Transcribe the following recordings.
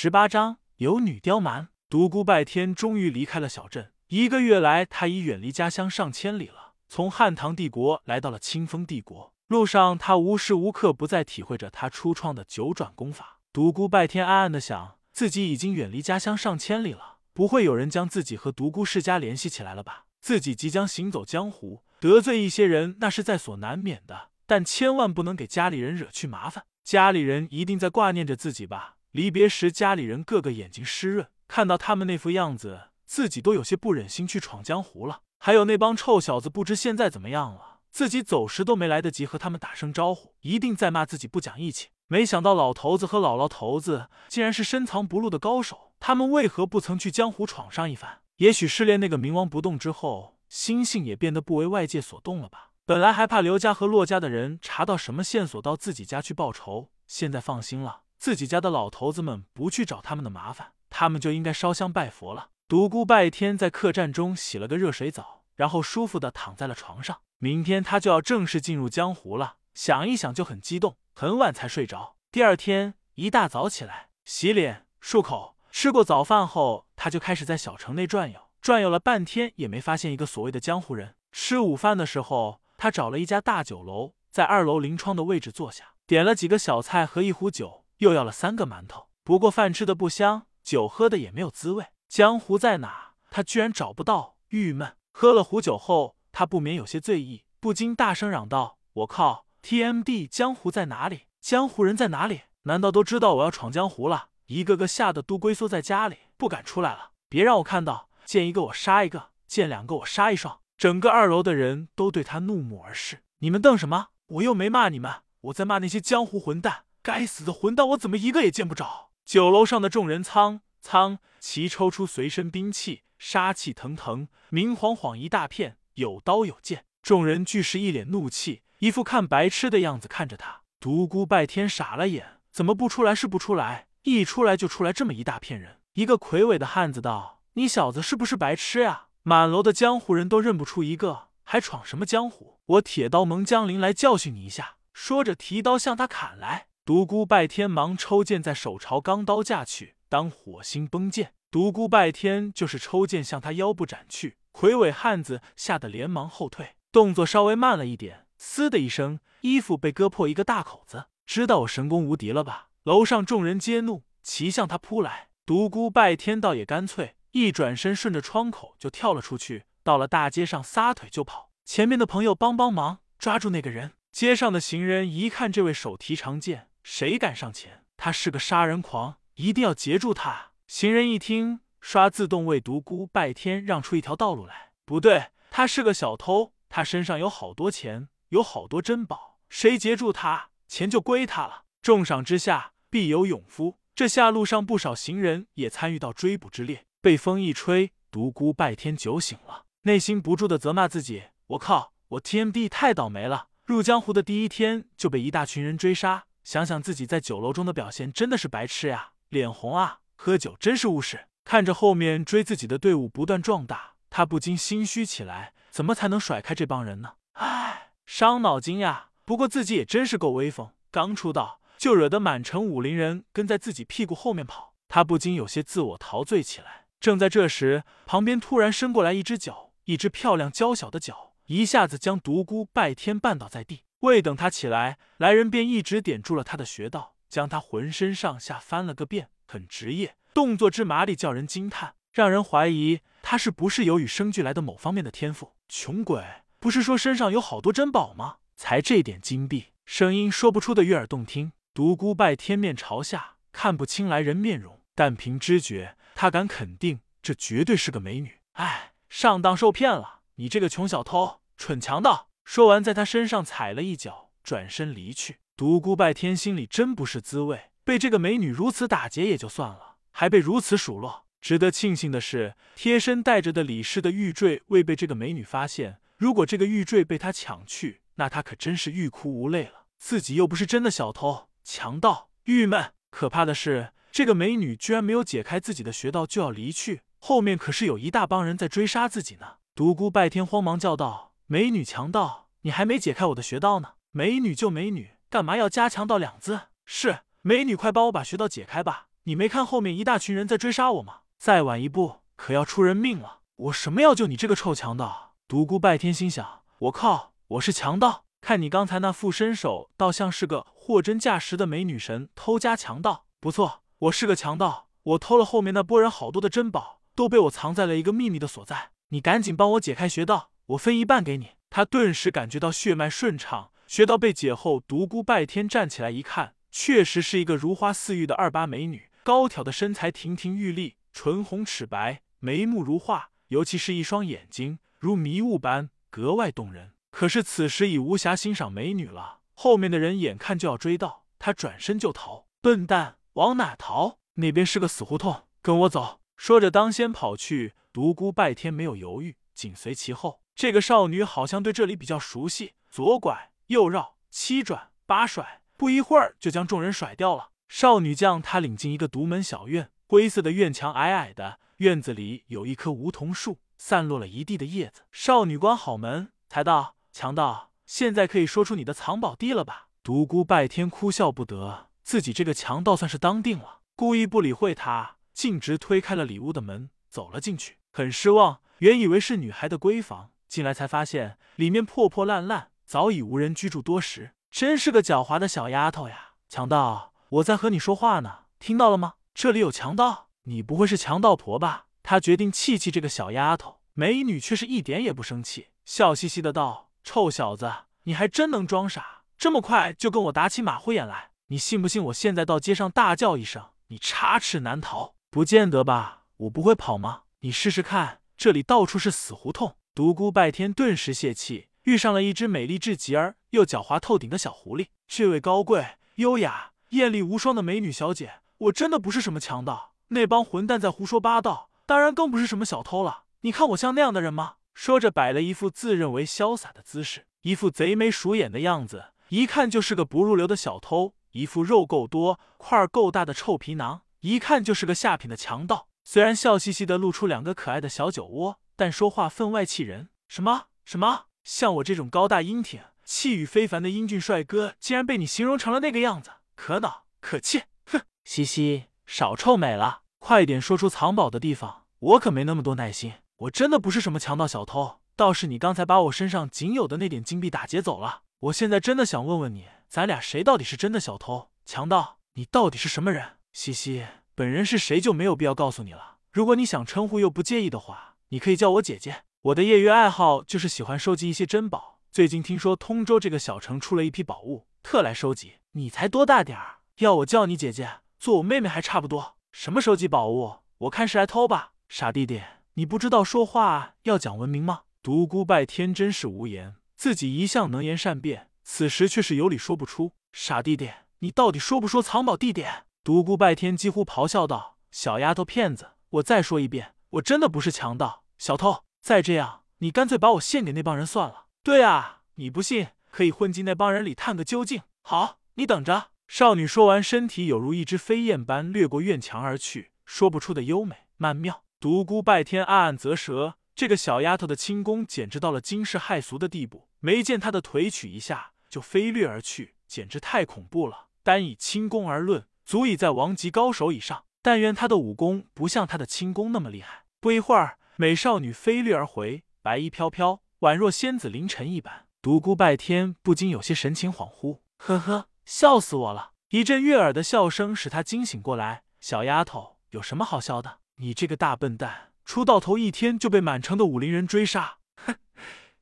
十八章有女刁蛮。独孤拜天终于离开了小镇。一个月来，他已远离家乡上千里了。从汉唐帝国来到了清风帝国，路上他无时无刻不在体会着他初创的九转功法。独孤拜天暗暗的想，自己已经远离家乡上千里了，不会有人将自己和独孤世家联系起来了吧？自己即将行走江湖，得罪一些人，那是在所难免的。但千万不能给家里人惹去麻烦。家里人一定在挂念着自己吧？离别时，家里人个个眼睛湿润，看到他们那副样子，自己都有些不忍心去闯江湖了。还有那帮臭小子，不知现在怎么样了？自己走时都没来得及和他们打声招呼，一定在骂自己不讲义气。没想到老头子和姥姥头子竟然是深藏不露的高手，他们为何不曾去江湖闯上一番？也许失恋那个冥王不动之后，心性也变得不为外界所动了吧。本来还怕刘家和骆家的人查到什么线索到自己家去报仇，现在放心了，自己家的老头子们不去找他们的麻烦，他们就应该烧香拜佛了。独孤拜天在客栈中洗了个热水澡，然后舒服的躺在了床上。明天他就要正式进入江湖了，想一想就很激动，很晚才睡着。第二天一大早起来，洗脸漱口，吃过早饭后，他就开始在小城内转悠，转悠了半天也没发现一个所谓的江湖人。吃午饭的时候。他找了一家大酒楼，在二楼临窗的位置坐下，点了几个小菜和一壶酒，又要了三个馒头。不过饭吃的不香，酒喝的也没有滋味。江湖在哪？他居然找不到，郁闷。喝了壶酒后，他不免有些醉意，不禁大声嚷道：“我靠！TMD，江湖在哪里？江湖人在哪里？难道都知道我要闯江湖了？一个个吓得都龟缩在家里，不敢出来了。别让我看到，见一个我杀一个，见两个我杀一双。”整个二楼的人都对他怒目而视。你们瞪什么？我又没骂你们，我在骂那些江湖混蛋。该死的混蛋，我怎么一个也见不着？酒楼上的众人苍苍齐抽出随身兵器，杀气腾腾，明晃晃一大片，有刀有剑。众人俱是一脸怒气，一副看白痴的样子看着他。独孤拜天傻了眼，怎么不出来是不出来，一出来就出来这么一大片人。一个魁伟的汉子道：“你小子是不是白痴呀？”满楼的江湖人都认不出一个，还闯什么江湖？我铁刀盟江陵来教训你一下！说着，提刀向他砍来。独孤拜天忙抽剑，在手朝钢刀架去，当火星崩剑。独孤拜天就是抽剑向他腰部斩去。魁伟汉子吓得连忙后退，动作稍微慢了一点，嘶的一声，衣服被割破一个大口子。知道我神功无敌了吧？楼上众人皆怒，齐向他扑来。独孤拜天倒也干脆。一转身，顺着窗口就跳了出去，到了大街上，撒腿就跑。前面的朋友帮帮忙，抓住那个人！街上的行人一看这位手提长剑，谁敢上前？他是个杀人狂，一定要截住他！行人一听，刷自动为独孤拜天让出一条道路来。不对，他是个小偷，他身上有好多钱，有好多珍宝，谁截住他，钱就归他了。重赏之下必有勇夫。这下路上不少行人也参与到追捕之列。被风一吹，独孤拜天酒醒了，内心不住的责骂自己：“我靠，我 TMD 太倒霉了！入江湖的第一天就被一大群人追杀，想想自己在酒楼中的表现，真的是白痴呀，脸红啊！喝酒真是误事。”看着后面追自己的队伍不断壮大，他不禁心虚起来：怎么才能甩开这帮人呢？唉，伤脑筋呀！不过自己也真是够威风，刚出道就惹得满城武林人跟在自己屁股后面跑，他不禁有些自我陶醉起来。正在这时，旁边突然伸过来一只脚，一只漂亮娇小的脚，一下子将独孤拜天绊倒在地。未等他起来，来人便一直点住了他的穴道，将他浑身上下翻了个遍，很职业，动作之麻利，叫人惊叹，让人怀疑他是不是有与生俱来的某方面的天赋。穷鬼，不是说身上有好多珍宝吗？才这点金币，声音说不出的悦耳动听。独孤拜天面朝下，看不清来人面容，但凭知觉。他敢肯定，这绝对是个美女。哎，上当受骗了！你这个穷小偷，蠢强盗！说完，在他身上踩了一脚，转身离去。独孤拜天心里真不是滋味，被这个美女如此打劫也就算了，还被如此数落。值得庆幸的是，贴身带着的李氏的玉坠未被这个美女发现。如果这个玉坠被他抢去，那他可真是欲哭无泪了。自己又不是真的小偷、强盗，郁闷。可怕的是。这个美女居然没有解开自己的穴道就要离去，后面可是有一大帮人在追杀自己呢。独孤拜天慌忙叫道：“美女强盗，你还没解开我的穴道呢！美女就美女，干嘛要加强到两字？是美女，快帮我把穴道解开吧！你没看后面一大群人在追杀我吗？再晚一步，可要出人命了！我什么要救你这个臭强盗？独孤拜天心想：我靠，我是强盗？看你刚才那副身手，倒像是个货真价实的美女神偷家强盗。不错，我是个强盗，我偷了后面那波人好多的珍宝，都被我藏在了一个秘密的所在。你赶紧帮我解开穴道，我分一半给你。他顿时感觉到血脉顺畅，穴道被解后，独孤拜天站起来一看，确实是一个如花似玉的二八美女，高挑的身材亭亭玉立，唇红齿白，眉目如画，尤其是一双眼睛如迷雾般格外动人。可是此时已无暇欣赏美女了，后面的人眼看就要追到，他转身就逃。笨蛋，往哪逃？那边是个死胡同，跟我走。说着，当先跑去。独孤拜天没有犹豫，紧随其后。这个少女好像对这里比较熟悉，左拐右绕，七转八甩，不一会儿就将众人甩掉了。少女将他领进一个独门小院，灰色的院墙矮矮的，院子里有一棵梧桐树，散落了一地的叶子。少女关好门，才道。强盗，现在可以说出你的藏宝地了吧？独孤拜天哭笑不得，自己这个强盗算是当定了，故意不理会他，径直推开了里屋的门，走了进去。很失望，原以为是女孩的闺房，进来才发现里面破破烂烂，早已无人居住多时。真是个狡猾的小丫头呀！强盗，我在和你说话呢，听到了吗？这里有强盗，你不会是强盗婆吧？他决定气气这个小丫头，美女却是一点也不生气，笑嘻嘻的道。臭小子，你还真能装傻，这么快就跟我打起马虎眼来？你信不信我现在到街上大叫一声，你插翅难逃？不见得吧，我不会跑吗？你试试看，这里到处是死胡同。独孤拜天顿时泄气，遇上了一只美丽至极而又狡猾透顶的小狐狸。这位高贵、优雅、艳丽无双的美女小姐，我真的不是什么强盗，那帮混蛋在胡说八道，当然更不是什么小偷了。你看我像那样的人吗？说着，摆了一副自认为潇洒的姿势，一副贼眉鼠眼的样子，一看就是个不入流的小偷；一副肉够多、块儿够大的臭皮囊，一看就是个下品的强盗。虽然笑嘻嘻的露出两个可爱的小酒窝，但说话分外气人。什么什么？像我这种高大英挺、气宇非凡的英俊帅哥，竟然被你形容成了那个样子，可恼可气！哼，嘻嘻，少臭美了，快点说出藏宝的地方，我可没那么多耐心。我真的不是什么强盗小偷，倒是你刚才把我身上仅有的那点金币打劫走了。我现在真的想问问你，咱俩谁到底是真的小偷？强盗，你到底是什么人？西西，本人是谁就没有必要告诉你了。如果你想称呼又不介意的话，你可以叫我姐姐。我的业余爱好就是喜欢收集一些珍宝。最近听说通州这个小城出了一批宝物，特来收集。你才多大点儿，要我叫你姐姐，做我妹妹还差不多。什么收集宝物？我看是来偷吧，傻弟弟。你不知道说话要讲文明吗？独孤拜天真是无言，自己一向能言善辩，此时却是有理说不出。傻弟弟，你到底说不说藏宝地点？独孤拜天几乎咆哮道：“小丫头片子，我再说一遍，我真的不是强盗、小偷。再这样，你干脆把我献给那帮人算了。对啊，你不信，可以混进那帮人里探个究竟。好，你等着。”少女说完，身体有如一只飞燕般掠过院墙而去，说不出的优美曼妙。独孤拜天暗暗啧舌，这个小丫头的轻功简直到了惊世骇俗的地步。没见她的腿曲一下就飞掠而去，简直太恐怖了。单以轻功而论，足以在王级高手以上。但愿他的武功不像他的轻功那么厉害。不一会儿，美少女飞掠而回，白衣飘飘，宛若仙子临尘一般。独孤拜天不禁有些神情恍惚，呵呵，笑死我了！一阵悦耳的笑声使他惊醒过来。小丫头，有什么好笑的？你这个大笨蛋，出道头一天就被满城的武林人追杀，哼，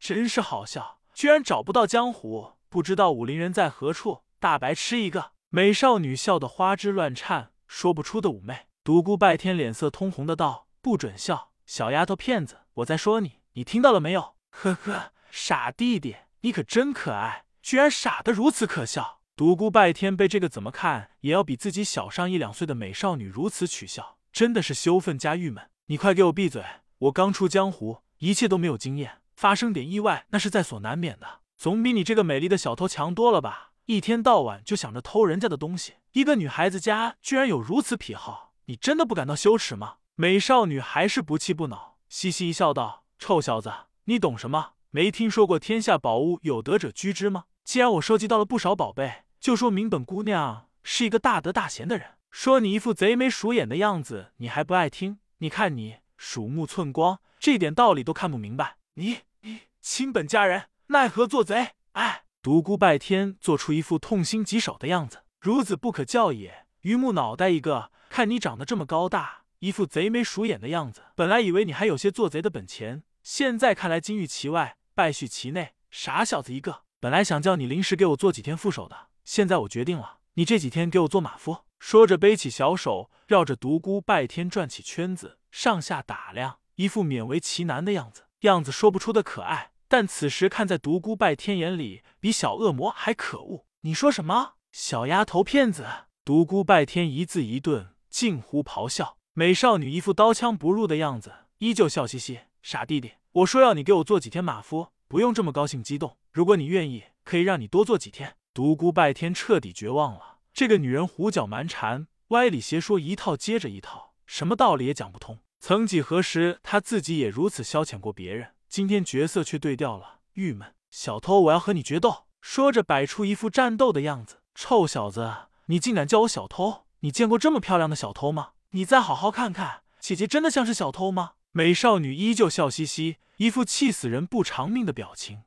真是好笑！居然找不到江湖，不知道武林人在何处，大白痴一个！美少女笑得花枝乱颤，说不出的妩媚。独孤拜天脸色通红的道：“不准笑，小丫头片子，我在说你，你听到了没有？”呵呵，傻弟弟，你可真可爱，居然傻得如此可笑。独孤拜天被这个怎么看也要比自己小上一两岁的美少女如此取笑。真的是羞愤加郁闷！你快给我闭嘴！我刚出江湖，一切都没有经验，发生点意外那是在所难免的，总比你这个美丽的小偷强多了吧？一天到晚就想着偷人家的东西，一个女孩子家居然有如此癖好，你真的不感到羞耻吗？美少女还是不气不恼，嘻嘻一笑道：“臭小子，你懂什么？没听说过天下宝物有德者居之吗？既然我收集到了不少宝贝，就说明本姑娘是一个大德大贤的人。说你一副贼眉鼠眼的样子，你还不爱听？你看你鼠目寸光，这点道理都看不明白。你你亲本家人，奈何做贼？哎！独孤拜天做出一副痛心疾首的样子，孺子不可教也。榆木脑袋一个，看你长得这么高大，一副贼眉鼠眼的样子，本来以为你还有些做贼的本钱，现在看来金玉其外，败絮其内，傻小子一个。本来想叫你临时给我做几天副手的，现在我决定了，你这几天给我做马夫。说着，背起小手，绕着独孤拜天转起圈子，上下打量，一副勉为其难的样子，样子说不出的可爱。但此时看在独孤拜天眼里，比小恶魔还可恶。你说什么？小丫头片子！独孤拜天一字一顿，近乎咆哮。美少女一副刀枪不入的样子，依旧笑嘻嘻。傻弟弟，我说要你给我做几天马夫，不用这么高兴激动。如果你愿意，可以让你多做几天。独孤拜天彻底绝望了。这个女人胡搅蛮缠，歪理邪说，一套接着一套，什么道理也讲不通。曾几何时，他自己也如此消遣过别人。今天角色却对调了，郁闷。小偷，我要和你决斗！说着，摆出一副战斗的样子。臭小子，你竟敢叫我小偷！你见过这么漂亮的小偷吗？你再好好看看，姐姐真的像是小偷吗？美少女依旧笑嘻嘻，一副气死人不偿命的表情。